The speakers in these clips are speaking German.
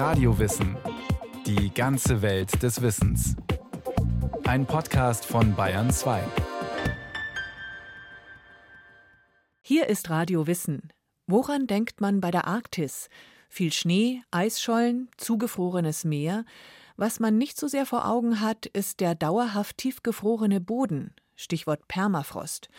Radiowissen. Die ganze Welt des Wissens. Ein Podcast von Bayern 2. Hier ist Radio Wissen. Woran denkt man bei der Arktis? Viel Schnee, Eisschollen, zugefrorenes Meer. Was man nicht so sehr vor Augen hat, ist der dauerhaft tiefgefrorene Boden. Stichwort Permafrost.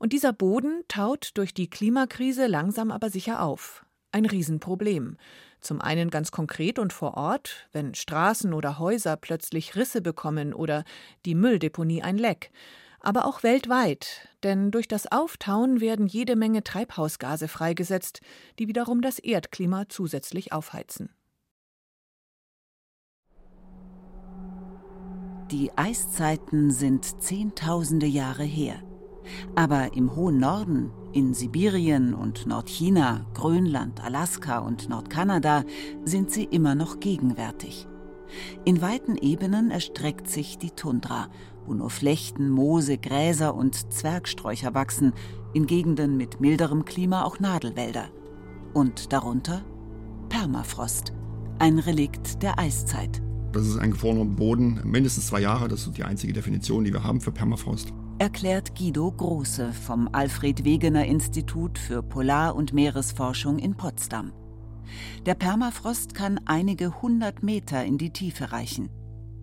Und dieser Boden taut durch die Klimakrise langsam aber sicher auf. Ein Riesenproblem. Zum einen ganz konkret und vor Ort, wenn Straßen oder Häuser plötzlich Risse bekommen oder die Mülldeponie ein Leck aber auch weltweit, denn durch das Auftauen werden jede Menge Treibhausgase freigesetzt, die wiederum das Erdklima zusätzlich aufheizen. Die Eiszeiten sind Zehntausende Jahre her. Aber im hohen Norden, in Sibirien und Nordchina, Grönland, Alaska und Nordkanada sind sie immer noch gegenwärtig. In weiten Ebenen erstreckt sich die Tundra wo nur Flechten, Moose, Gräser und Zwergsträucher wachsen, in Gegenden mit milderem Klima auch Nadelwälder. Und darunter Permafrost, ein Relikt der Eiszeit. Das ist ein gefrorener Boden, mindestens zwei Jahre, das ist die einzige Definition, die wir haben für Permafrost. Erklärt Guido Große vom Alfred Wegener Institut für Polar- und Meeresforschung in Potsdam. Der Permafrost kann einige hundert Meter in die Tiefe reichen.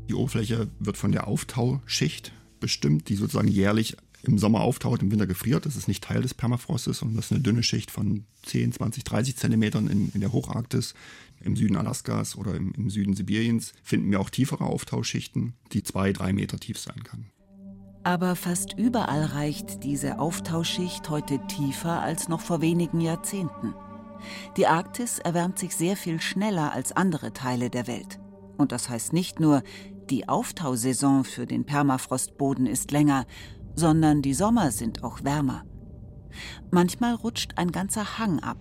Die Oberfläche wird von der Auftauschicht bestimmt, die sozusagen jährlich im Sommer auftaut, im Winter gefriert. Das ist nicht Teil des Permafrostes, sondern das ist eine dünne Schicht von 10, 20, 30 Zentimetern in, in der Hocharktis. Im Süden Alaskas oder im, im Süden Sibiriens finden wir auch tiefere Auftauschschichten, die zwei, drei Meter tief sein kann. Aber fast überall reicht diese Auftauschschicht heute tiefer als noch vor wenigen Jahrzehnten. Die Arktis erwärmt sich sehr viel schneller als andere Teile der Welt. Und das heißt nicht nur, die Auftausaison für den Permafrostboden ist länger, sondern die Sommer sind auch wärmer. Manchmal rutscht ein ganzer Hang ab.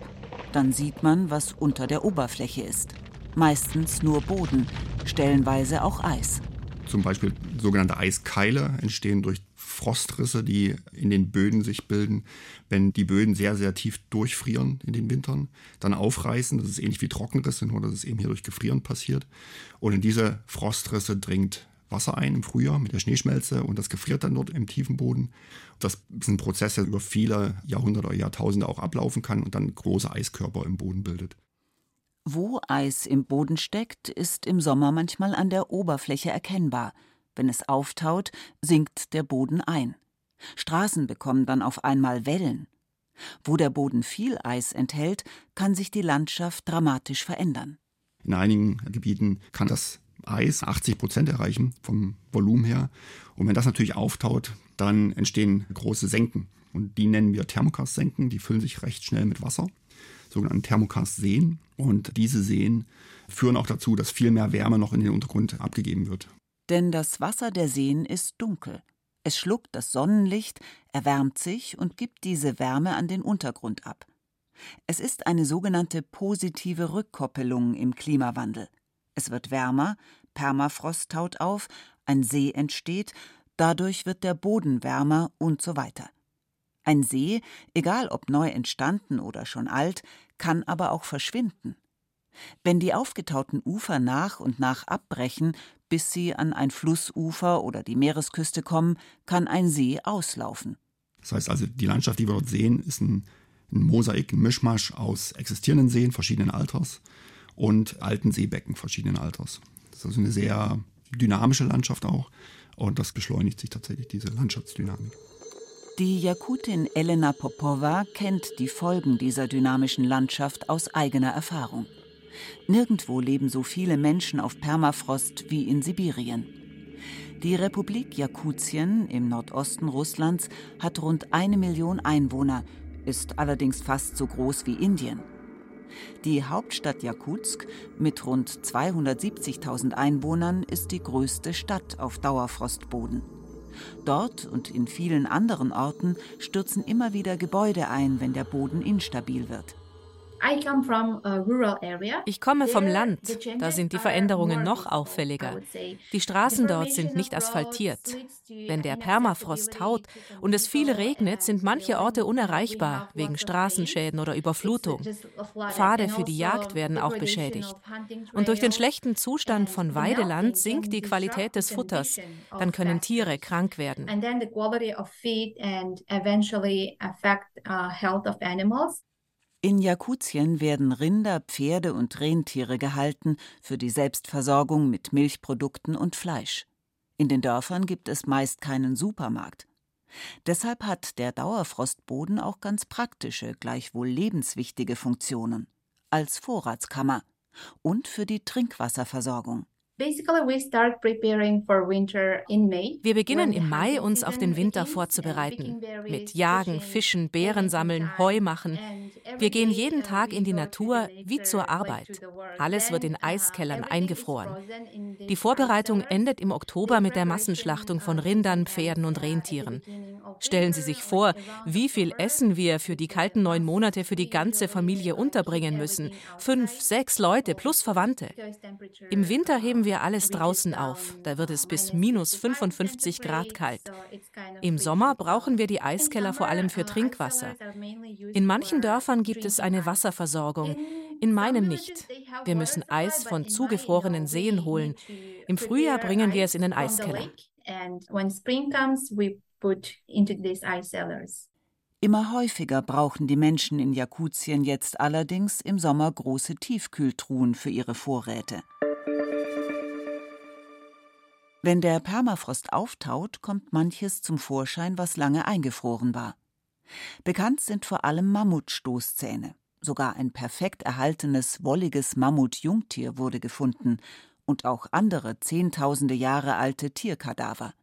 Dann sieht man, was unter der Oberfläche ist. Meistens nur Boden, stellenweise auch Eis. Zum Beispiel sogenannte Eiskeile entstehen durch Frostrisse, die in den Böden sich bilden, wenn die Böden sehr, sehr tief durchfrieren in den Wintern, dann aufreißen. Das ist ähnlich wie Trockenrisse, nur dass es eben hier durch Gefrieren passiert. Und in diese Frostrisse dringt Wasser ein im Frühjahr mit der Schneeschmelze und das gefriert dann dort im tiefen Boden. Das ist ein Prozess, der über viele Jahrhunderte oder Jahrtausende auch ablaufen kann und dann große Eiskörper im Boden bildet. Wo Eis im Boden steckt, ist im Sommer manchmal an der Oberfläche erkennbar. Wenn es auftaut, sinkt der Boden ein. Straßen bekommen dann auf einmal Wellen. Wo der Boden viel Eis enthält, kann sich die Landschaft dramatisch verändern. In einigen Gebieten kann das Eis 80 Prozent erreichen vom Volumen her. Und wenn das natürlich auftaut, dann entstehen große Senken. Und die nennen wir Thermokarstsenken. Die füllen sich recht schnell mit Wasser sogenannten Thermokarstseen. Und diese Seen führen auch dazu, dass viel mehr Wärme noch in den Untergrund abgegeben wird. Denn das Wasser der Seen ist dunkel. Es schluckt das Sonnenlicht, erwärmt sich und gibt diese Wärme an den Untergrund ab. Es ist eine sogenannte positive Rückkoppelung im Klimawandel. Es wird wärmer, Permafrost taut auf, ein See entsteht, dadurch wird der Boden wärmer und so weiter. Ein See, egal ob neu entstanden oder schon alt, kann aber auch verschwinden. Wenn die aufgetauten Ufer nach und nach abbrechen, bis sie an ein Flussufer oder die Meeresküste kommen, kann ein See auslaufen. Das heißt also, die Landschaft, die wir dort sehen, ist ein, ein Mosaik, ein Mischmasch aus existierenden Seen verschiedenen Alters und alten Seebecken verschiedenen Alters. Das ist also eine sehr dynamische Landschaft auch und das beschleunigt sich tatsächlich diese Landschaftsdynamik. Die Jakutin Elena Popova kennt die Folgen dieser dynamischen Landschaft aus eigener Erfahrung. Nirgendwo leben so viele Menschen auf Permafrost wie in Sibirien. Die Republik Jakutien im Nordosten Russlands hat rund eine Million Einwohner, ist allerdings fast so groß wie Indien. Die Hauptstadt Jakutsk mit rund 270.000 Einwohnern ist die größte Stadt auf Dauerfrostboden. Dort und in vielen anderen Orten stürzen immer wieder Gebäude ein, wenn der Boden instabil wird. Ich komme vom Land. Da sind die Veränderungen noch auffälliger. Die Straßen dort sind nicht asphaltiert. Wenn der Permafrost haut und es viel regnet, sind manche Orte unerreichbar wegen Straßenschäden oder Überflutung. Pfade für die Jagd also werden auch beschädigt. Und durch den schlechten Zustand von Weideland sinkt die Qualität des Futters. Dann können Tiere krank werden. In Jakutien werden Rinder, Pferde und Rentiere gehalten für die Selbstversorgung mit Milchprodukten und Fleisch. In den Dörfern gibt es meist keinen Supermarkt. Deshalb hat der Dauerfrostboden auch ganz praktische, gleichwohl lebenswichtige Funktionen als Vorratskammer und für die Trinkwasserversorgung. Wir beginnen im Mai, uns auf den Winter vorzubereiten. Mit Jagen, Fischen, Beeren sammeln, Heu machen. Wir gehen jeden Tag in die Natur wie zur Arbeit. Alles wird in Eiskellern eingefroren. Die Vorbereitung endet im Oktober mit der Massenschlachtung von Rindern, Pferden und Rentieren. Stellen Sie sich vor, wie viel Essen wir für die kalten neun Monate für die ganze Familie unterbringen müssen. Fünf, sechs Leute plus Verwandte. Im Winter heben wir wir alles draußen auf. Da wird es bis minus 55 Grad kalt. Im Sommer brauchen wir die Eiskeller vor allem für Trinkwasser. In manchen Dörfern gibt es eine Wasserversorgung, in meinem nicht. Wir müssen Eis von zugefrorenen Seen holen. Im Frühjahr bringen wir es in den Eiskeller. Immer häufiger brauchen die Menschen in Jakutien jetzt allerdings im Sommer große Tiefkühltruhen für ihre Vorräte. Wenn der Permafrost auftaut, kommt manches zum Vorschein, was lange eingefroren war. Bekannt sind vor allem Mammutstoßzähne. Sogar ein perfekt erhaltenes, wolliges Mammutjungtier wurde gefunden und auch andere zehntausende Jahre alte Tierkadaver.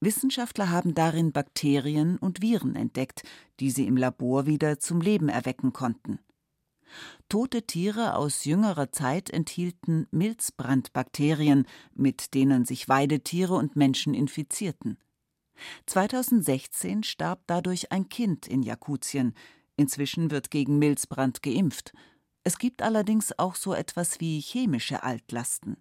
Wissenschaftler haben darin Bakterien und Viren entdeckt, die sie im Labor wieder zum Leben erwecken konnten. Tote Tiere aus jüngerer Zeit enthielten Milzbrandbakterien, mit denen sich Weidetiere und Menschen infizierten. 2016 starb dadurch ein Kind in Jakutien. Inzwischen wird gegen Milzbrand geimpft. Es gibt allerdings auch so etwas wie chemische Altlasten.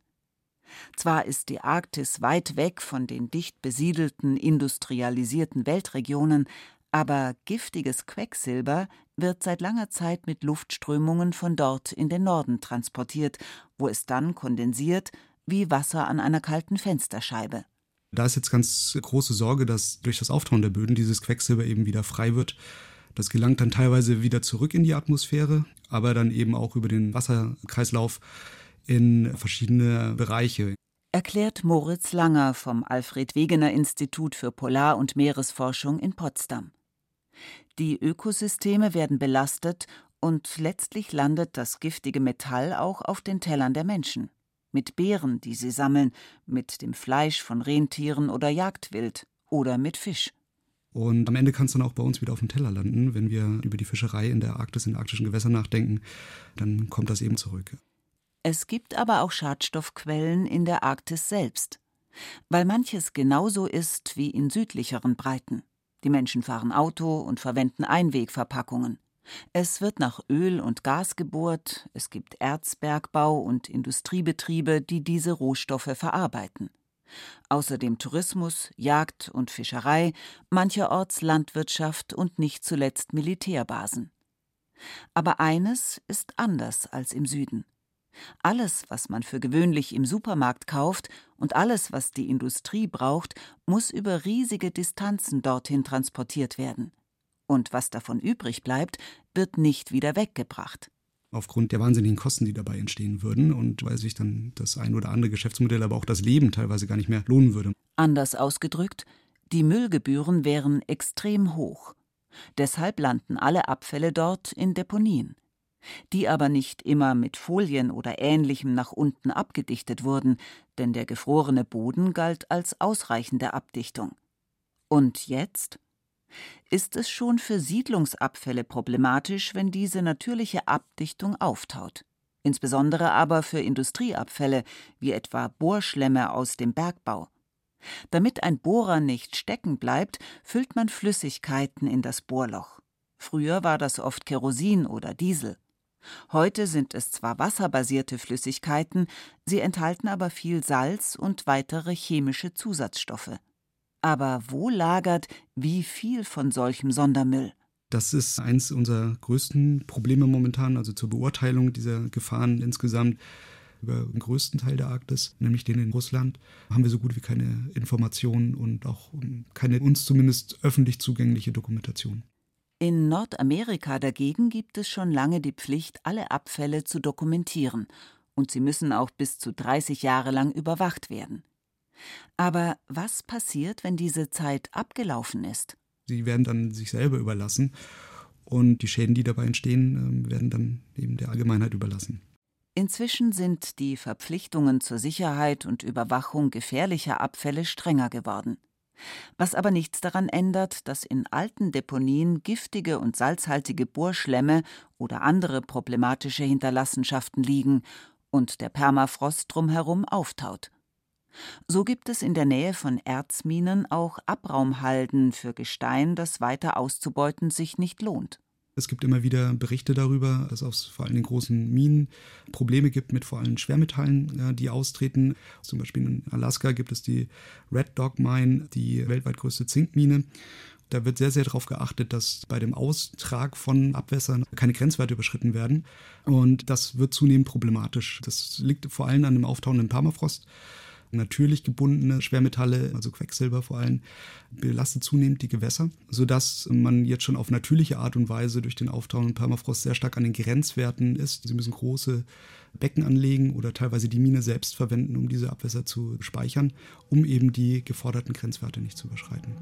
Zwar ist die Arktis weit weg von den dicht besiedelten, industrialisierten Weltregionen, aber giftiges Quecksilber wird seit langer Zeit mit Luftströmungen von dort in den Norden transportiert, wo es dann kondensiert wie Wasser an einer kalten Fensterscheibe. Da ist jetzt ganz große Sorge, dass durch das Auftauen der Böden dieses Quecksilber eben wieder frei wird. Das gelangt dann teilweise wieder zurück in die Atmosphäre, aber dann eben auch über den Wasserkreislauf in verschiedene Bereiche. Erklärt Moritz Langer vom Alfred Wegener Institut für Polar- und Meeresforschung in Potsdam. Die Ökosysteme werden belastet und letztlich landet das giftige Metall auch auf den Tellern der Menschen. Mit Beeren, die sie sammeln, mit dem Fleisch von Rentieren oder Jagdwild oder mit Fisch. Und am Ende kann es dann auch bei uns wieder auf dem Teller landen. Wenn wir über die Fischerei in der Arktis, in arktischen Gewässern nachdenken, dann kommt das eben zurück. Es gibt aber auch Schadstoffquellen in der Arktis selbst, weil manches genauso ist wie in südlicheren Breiten. Die Menschen fahren Auto und verwenden Einwegverpackungen. Es wird nach Öl und Gas gebohrt, es gibt Erzbergbau und Industriebetriebe, die diese Rohstoffe verarbeiten. Außerdem Tourismus, Jagd und Fischerei, mancherorts Landwirtschaft und nicht zuletzt Militärbasen. Aber eines ist anders als im Süden. Alles, was man für gewöhnlich im Supermarkt kauft und alles, was die Industrie braucht, muss über riesige Distanzen dorthin transportiert werden. Und was davon übrig bleibt, wird nicht wieder weggebracht. Aufgrund der wahnsinnigen Kosten, die dabei entstehen würden und weil sich dann das ein oder andere Geschäftsmodell, aber auch das Leben teilweise gar nicht mehr lohnen würde. Anders ausgedrückt, die Müllgebühren wären extrem hoch. Deshalb landen alle Abfälle dort in Deponien die aber nicht immer mit Folien oder ähnlichem nach unten abgedichtet wurden, denn der gefrorene Boden galt als ausreichende Abdichtung. Und jetzt? Ist es schon für Siedlungsabfälle problematisch, wenn diese natürliche Abdichtung auftaut? Insbesondere aber für Industrieabfälle, wie etwa Bohrschlämme aus dem Bergbau. Damit ein Bohrer nicht stecken bleibt, füllt man Flüssigkeiten in das Bohrloch. Früher war das oft Kerosin oder Diesel. Heute sind es zwar wasserbasierte Flüssigkeiten, sie enthalten aber viel Salz und weitere chemische Zusatzstoffe. Aber wo lagert wie viel von solchem Sondermüll? Das ist eins unserer größten Probleme momentan, also zur Beurteilung dieser Gefahren insgesamt über den größten Teil der Arktis, nämlich den in Russland, haben wir so gut wie keine Informationen und auch keine uns zumindest öffentlich zugängliche Dokumentation. In Nordamerika dagegen gibt es schon lange die Pflicht, alle Abfälle zu dokumentieren, und sie müssen auch bis zu 30 Jahre lang überwacht werden. Aber was passiert, wenn diese Zeit abgelaufen ist? Sie werden dann sich selber überlassen und die Schäden, die dabei entstehen, ähm, werden dann eben der Allgemeinheit überlassen. Inzwischen sind die Verpflichtungen zur Sicherheit und Überwachung gefährlicher Abfälle strenger geworden. Was aber nichts daran ändert, dass in alten Deponien giftige und salzhaltige Bohrschlämme oder andere problematische Hinterlassenschaften liegen und der Permafrost drumherum auftaut. So gibt es in der Nähe von Erzminen auch Abraumhalden für Gestein, das weiter auszubeuten sich nicht lohnt. Es gibt immer wieder Berichte darüber, dass es vor allem in großen Minen Probleme gibt mit vor allem Schwermetallen, die austreten. Zum Beispiel in Alaska gibt es die Red Dog Mine, die weltweit größte Zinkmine. Da wird sehr, sehr darauf geachtet, dass bei dem Austrag von Abwässern keine Grenzwerte überschritten werden. Und das wird zunehmend problematisch. Das liegt vor allem an dem auftauenden Permafrost natürlich gebundene Schwermetalle, also Quecksilber vor allem, belastet zunehmend die Gewässer, sodass man jetzt schon auf natürliche Art und Weise durch den auftauenden Permafrost sehr stark an den Grenzwerten ist. Sie müssen große Becken anlegen oder teilweise die Mine selbst verwenden, um diese Abwässer zu speichern, um eben die geforderten Grenzwerte nicht zu überschreiten.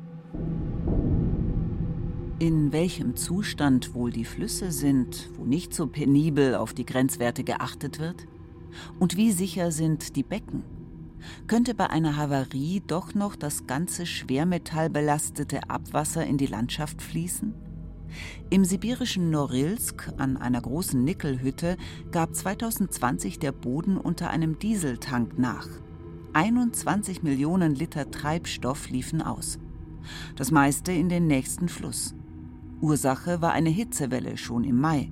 In welchem Zustand wohl die Flüsse sind, wo nicht so penibel auf die Grenzwerte geachtet wird? Und wie sicher sind die Becken? Könnte bei einer Havarie doch noch das ganze schwermetallbelastete Abwasser in die Landschaft fließen? Im sibirischen Norilsk an einer großen Nickelhütte gab 2020 der Boden unter einem Dieseltank nach. 21 Millionen Liter Treibstoff liefen aus. Das meiste in den nächsten Fluss. Ursache war eine Hitzewelle schon im Mai.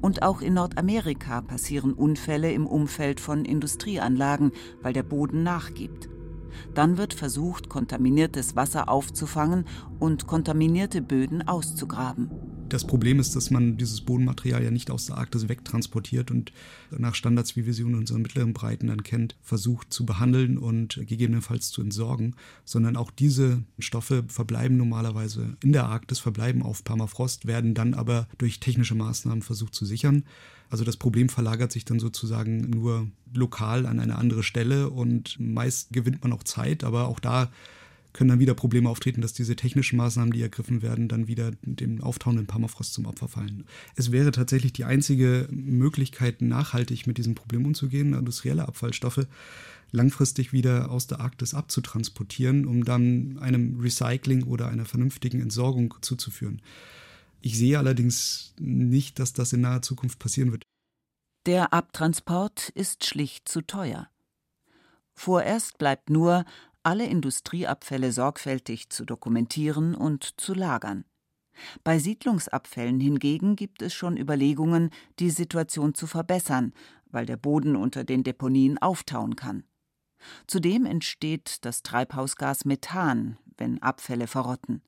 Und auch in Nordamerika passieren Unfälle im Umfeld von Industrieanlagen, weil der Boden nachgibt. Dann wird versucht, kontaminiertes Wasser aufzufangen und kontaminierte Böden auszugraben. Das Problem ist, dass man dieses Bodenmaterial ja nicht aus der Arktis wegtransportiert und nach Standards, wie wir sie in unseren mittleren Breiten dann kennt, versucht zu behandeln und gegebenenfalls zu entsorgen, sondern auch diese Stoffe verbleiben normalerweise in der Arktis, verbleiben auf Permafrost, werden dann aber durch technische Maßnahmen versucht zu sichern. Also das Problem verlagert sich dann sozusagen nur lokal an eine andere Stelle und meist gewinnt man auch Zeit, aber auch da können dann wieder Probleme auftreten, dass diese technischen Maßnahmen, die ergriffen werden, dann wieder dem auftauenden Permafrost zum Opfer fallen. Es wäre tatsächlich die einzige Möglichkeit, nachhaltig mit diesem Problem umzugehen, industrielle Abfallstoffe langfristig wieder aus der Arktis abzutransportieren, um dann einem Recycling oder einer vernünftigen Entsorgung zuzuführen. Ich sehe allerdings nicht, dass das in naher Zukunft passieren wird. Der Abtransport ist schlicht zu teuer. Vorerst bleibt nur, alle Industrieabfälle sorgfältig zu dokumentieren und zu lagern. Bei Siedlungsabfällen hingegen gibt es schon Überlegungen, die Situation zu verbessern, weil der Boden unter den Deponien auftauen kann. Zudem entsteht das Treibhausgas Methan, wenn Abfälle verrotten.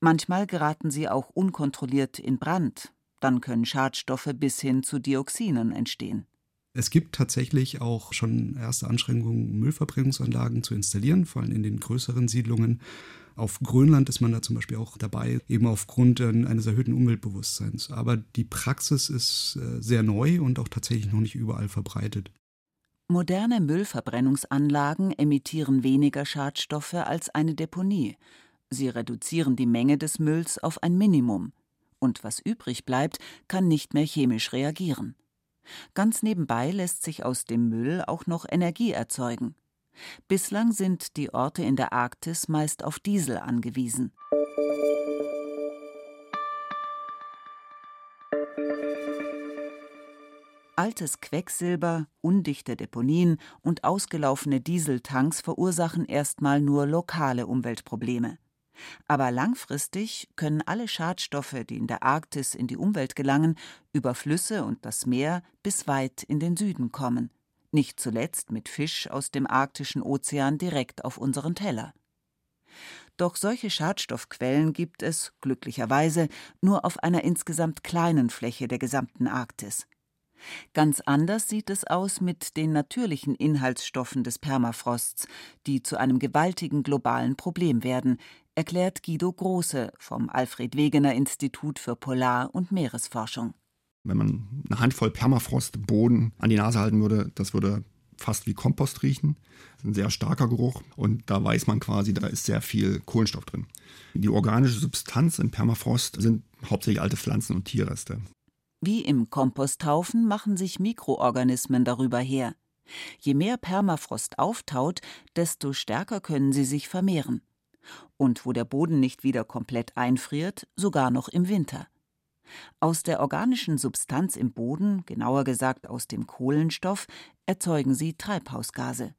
Manchmal geraten sie auch unkontrolliert in Brand, dann können Schadstoffe bis hin zu Dioxinen entstehen. Es gibt tatsächlich auch schon erste Anstrengungen, Müllverbrennungsanlagen zu installieren, vor allem in den größeren Siedlungen. Auf Grönland ist man da zum Beispiel auch dabei, eben aufgrund eines erhöhten Umweltbewusstseins. Aber die Praxis ist äh, sehr neu und auch tatsächlich noch nicht überall verbreitet. Moderne Müllverbrennungsanlagen emittieren weniger Schadstoffe als eine Deponie. Sie reduzieren die Menge des Mülls auf ein Minimum. Und was übrig bleibt, kann nicht mehr chemisch reagieren. Ganz nebenbei lässt sich aus dem Müll auch noch Energie erzeugen. Bislang sind die Orte in der Arktis meist auf Diesel angewiesen. Altes Quecksilber, undichte Deponien und ausgelaufene Dieseltanks verursachen erstmal nur lokale Umweltprobleme. Aber langfristig können alle Schadstoffe, die in der Arktis in die Umwelt gelangen, über Flüsse und das Meer bis weit in den Süden kommen, nicht zuletzt mit Fisch aus dem arktischen Ozean direkt auf unseren Teller. Doch solche Schadstoffquellen gibt es, glücklicherweise, nur auf einer insgesamt kleinen Fläche der gesamten Arktis. Ganz anders sieht es aus mit den natürlichen Inhaltsstoffen des Permafrosts, die zu einem gewaltigen globalen Problem werden, erklärt Guido Große vom Alfred Wegener Institut für Polar- und Meeresforschung. Wenn man eine Handvoll Permafrostboden an die Nase halten würde, das würde fast wie Kompost riechen. Ein sehr starker Geruch und da weiß man quasi, da ist sehr viel Kohlenstoff drin. Die organische Substanz im Permafrost sind hauptsächlich alte Pflanzen und Tierreste. Wie im Komposthaufen machen sich Mikroorganismen darüber her. Je mehr Permafrost auftaut, desto stärker können sie sich vermehren. Und wo der Boden nicht wieder komplett einfriert, sogar noch im Winter. Aus der organischen Substanz im Boden, genauer gesagt aus dem Kohlenstoff, erzeugen sie Treibhausgase.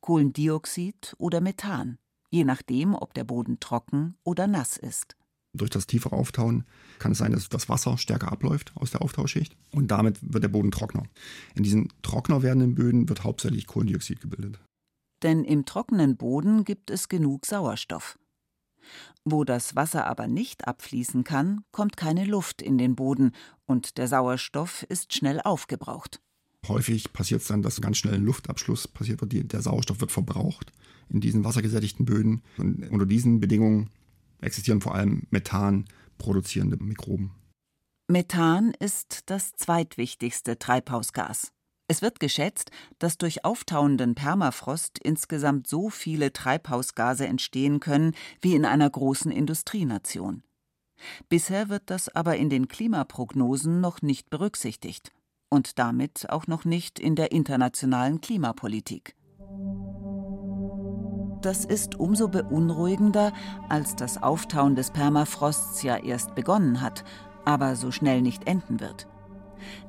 Kohlendioxid oder Methan, je nachdem, ob der Boden trocken oder nass ist. Durch das tiefere Auftauen kann es sein, dass das Wasser stärker abläuft aus der Auftauschschicht und damit wird der Boden trockener. In diesen trockener werdenden Böden wird hauptsächlich Kohlendioxid gebildet. Denn im trockenen Boden gibt es genug Sauerstoff. Wo das Wasser aber nicht abfließen kann, kommt keine Luft in den Boden und der Sauerstoff ist schnell aufgebraucht. Häufig passiert es dann, dass ganz schnell ein Luftabschluss passiert wird. Der Sauerstoff wird verbraucht in diesen wassergesättigten Böden. Und unter diesen Bedingungen existieren vor allem Methan produzierende Mikroben. Methan ist das zweitwichtigste Treibhausgas. Es wird geschätzt, dass durch auftauenden Permafrost insgesamt so viele Treibhausgase entstehen können wie in einer großen Industrienation. Bisher wird das aber in den Klimaprognosen noch nicht berücksichtigt und damit auch noch nicht in der internationalen Klimapolitik. Das ist umso beunruhigender, als das Auftauen des Permafrosts ja erst begonnen hat, aber so schnell nicht enden wird.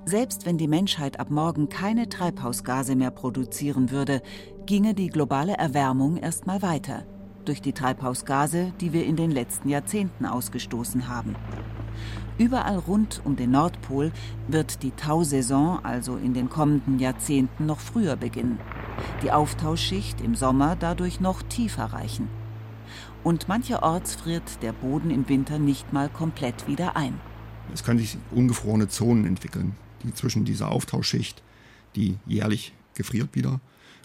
Selbst wenn die Menschheit ab morgen keine Treibhausgase mehr produzieren würde, ginge die globale Erwärmung erstmal weiter durch die Treibhausgase, die wir in den letzten Jahrzehnten ausgestoßen haben. Überall rund um den Nordpol wird die Tausaison also in den kommenden Jahrzehnten noch früher beginnen, die Auftauschschicht im Sommer dadurch noch tiefer reichen. Und mancherorts friert der Boden im Winter nicht mal komplett wieder ein. Es können sich ungefrorene Zonen entwickeln, die zwischen dieser Auftauschschicht, die jährlich gefriert wieder,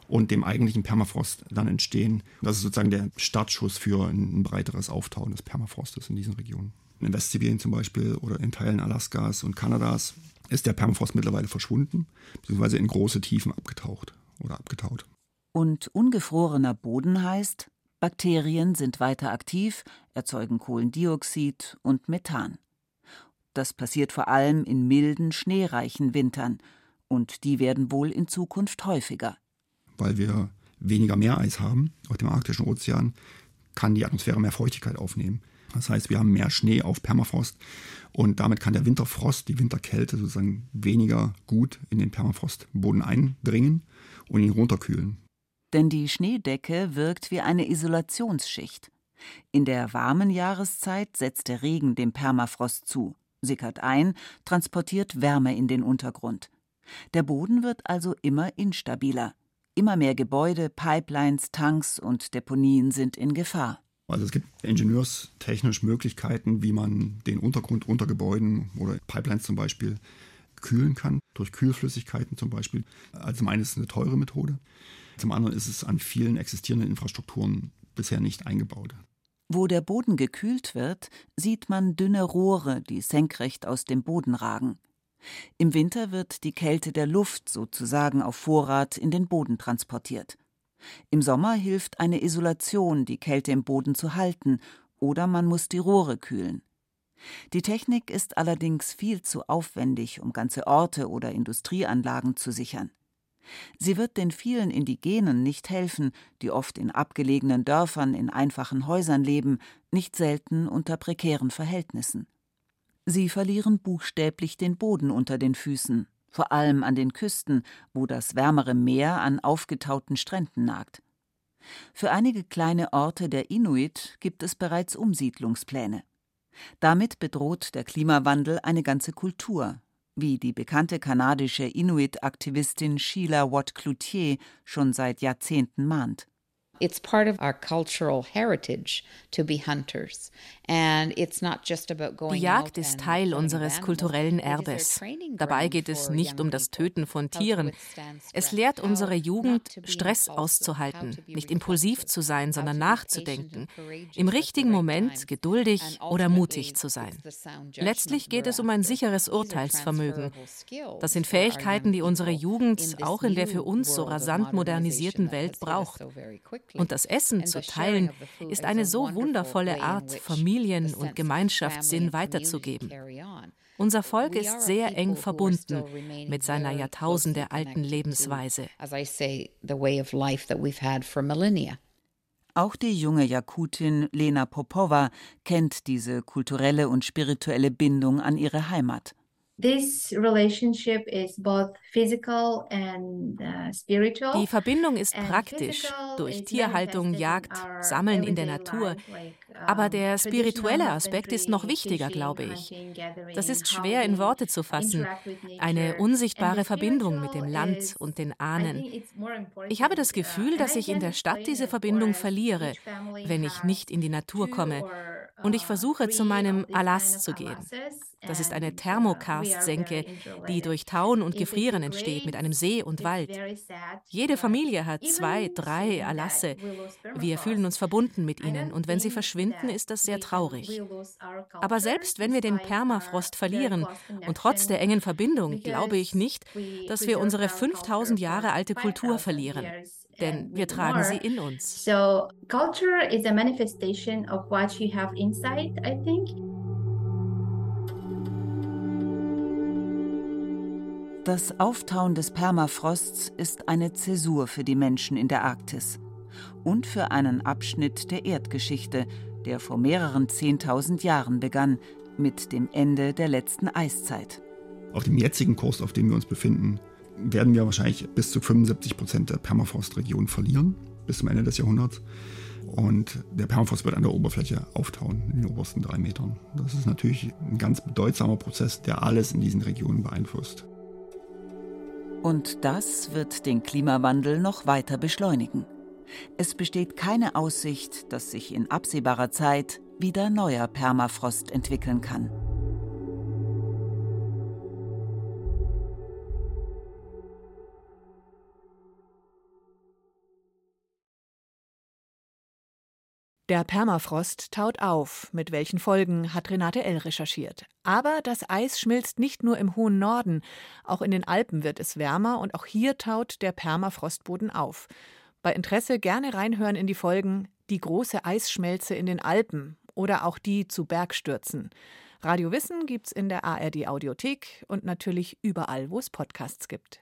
und dem eigentlichen Permafrost dann entstehen. Das ist sozusagen der Startschuss für ein breiteres Auftauen des Permafrostes in diesen Regionen. In Westsibirien zum Beispiel oder in Teilen Alaskas und Kanadas ist der Permafrost mittlerweile verschwunden, beziehungsweise in große Tiefen abgetaucht oder abgetaut. Und ungefrorener Boden heißt, Bakterien sind weiter aktiv, erzeugen Kohlendioxid und Methan. Das passiert vor allem in milden, schneereichen Wintern, und die werden wohl in Zukunft häufiger. Weil wir weniger Meereis haben auf dem arktischen Ozean, kann die Atmosphäre mehr Feuchtigkeit aufnehmen. Das heißt, wir haben mehr Schnee auf Permafrost und damit kann der Winterfrost, die Winterkälte sozusagen weniger gut in den Permafrostboden eindringen und ihn runterkühlen. Denn die Schneedecke wirkt wie eine Isolationsschicht. In der warmen Jahreszeit setzt der Regen dem Permafrost zu sickert ein, transportiert Wärme in den Untergrund. Der Boden wird also immer instabiler. Immer mehr Gebäude, Pipelines, Tanks und Deponien sind in Gefahr. Also es gibt ingenieurstechnisch Möglichkeiten, wie man den Untergrund unter Gebäuden oder Pipelines zum Beispiel kühlen kann, durch Kühlflüssigkeiten zum Beispiel. Also zum einen ist es eine teure Methode, zum anderen ist es an vielen existierenden Infrastrukturen bisher nicht eingebaut. Wo der Boden gekühlt wird, sieht man dünne Rohre, die senkrecht aus dem Boden ragen. Im Winter wird die Kälte der Luft sozusagen auf Vorrat in den Boden transportiert. Im Sommer hilft eine Isolation, die Kälte im Boden zu halten, oder man muss die Rohre kühlen. Die Technik ist allerdings viel zu aufwendig, um ganze Orte oder Industrieanlagen zu sichern. Sie wird den vielen Indigenen nicht helfen, die oft in abgelegenen Dörfern in einfachen Häusern leben, nicht selten unter prekären Verhältnissen. Sie verlieren buchstäblich den Boden unter den Füßen, vor allem an den Küsten, wo das wärmere Meer an aufgetauten Stränden nagt. Für einige kleine Orte der Inuit gibt es bereits Umsiedlungspläne. Damit bedroht der Klimawandel eine ganze Kultur, wie die bekannte kanadische Inuit-Aktivistin Sheila Watt-Cloutier schon seit Jahrzehnten mahnt. It's part of our cultural heritage to be hunters. And it's not just about going Die Jagd ist Teil unseres kulturellen Erbes. Dabei geht es nicht um das Töten von Tieren. Es lehrt unsere Jugend, Stress auszuhalten, nicht impulsiv zu sein, sondern nachzudenken, im richtigen Moment geduldig oder mutig zu sein. Letztlich geht es um ein sicheres Urteilsvermögen. Das sind Fähigkeiten, die unsere Jugend auch in der für uns so rasant modernisierten Welt braucht. Und das Essen zu teilen ist eine so wundervolle Art, Familien- und Gemeinschaftssinn weiterzugeben. Unser Volk ist sehr eng verbunden mit seiner jahrtausendealten Lebensweise. Auch die junge Jakutin Lena Popova kennt diese kulturelle und spirituelle Bindung an ihre Heimat. Die Verbindung ist praktisch durch Tierhaltung, Jagd, Sammeln in der Natur. Aber der spirituelle Aspekt ist noch wichtiger, glaube ich. Das ist schwer in Worte zu fassen. Eine unsichtbare Verbindung mit dem Land und den Ahnen. Ich habe das Gefühl, dass ich in der Stadt diese Verbindung verliere, wenn ich nicht in die Natur komme. Und ich versuche zu meinem Alas zu gehen. Das ist eine Thermokarstsenke, die durch Tauen und Gefrieren entsteht mit einem See und Wald. Jede Familie hat zwei, drei Erlasse. Wir fühlen uns verbunden mit ihnen und wenn sie verschwinden, ist das sehr traurig. Aber selbst wenn wir den Permafrost verlieren und trotz der engen Verbindung, glaube ich nicht, dass wir unsere 5000 Jahre alte Kultur verlieren denn wir tragen sie in uns. So, culture is a manifestation of what you have inside, I think. Das Auftauen des Permafrosts ist eine Zäsur für die Menschen in der Arktis und für einen Abschnitt der Erdgeschichte, der vor mehreren 10.000 Jahren begann, mit dem Ende der letzten Eiszeit. Auf dem jetzigen Kurs, auf dem wir uns befinden, werden wir wahrscheinlich bis zu 75 Prozent der Permafrostregion verlieren, bis zum Ende des Jahrhunderts. Und der Permafrost wird an der Oberfläche auftauen, in den obersten drei Metern. Das ist natürlich ein ganz bedeutsamer Prozess, der alles in diesen Regionen beeinflusst. Und das wird den Klimawandel noch weiter beschleunigen. Es besteht keine Aussicht, dass sich in absehbarer Zeit wieder neuer Permafrost entwickeln kann. Der Permafrost taut auf. Mit welchen Folgen hat Renate L. recherchiert. Aber das Eis schmilzt nicht nur im hohen Norden. Auch in den Alpen wird es wärmer und auch hier taut der Permafrostboden auf. Bei Interesse gerne reinhören in die Folgen Die große Eisschmelze in den Alpen oder auch die zu Bergstürzen. Radio Wissen gibt's in der ARD Audiothek und natürlich überall, wo es Podcasts gibt.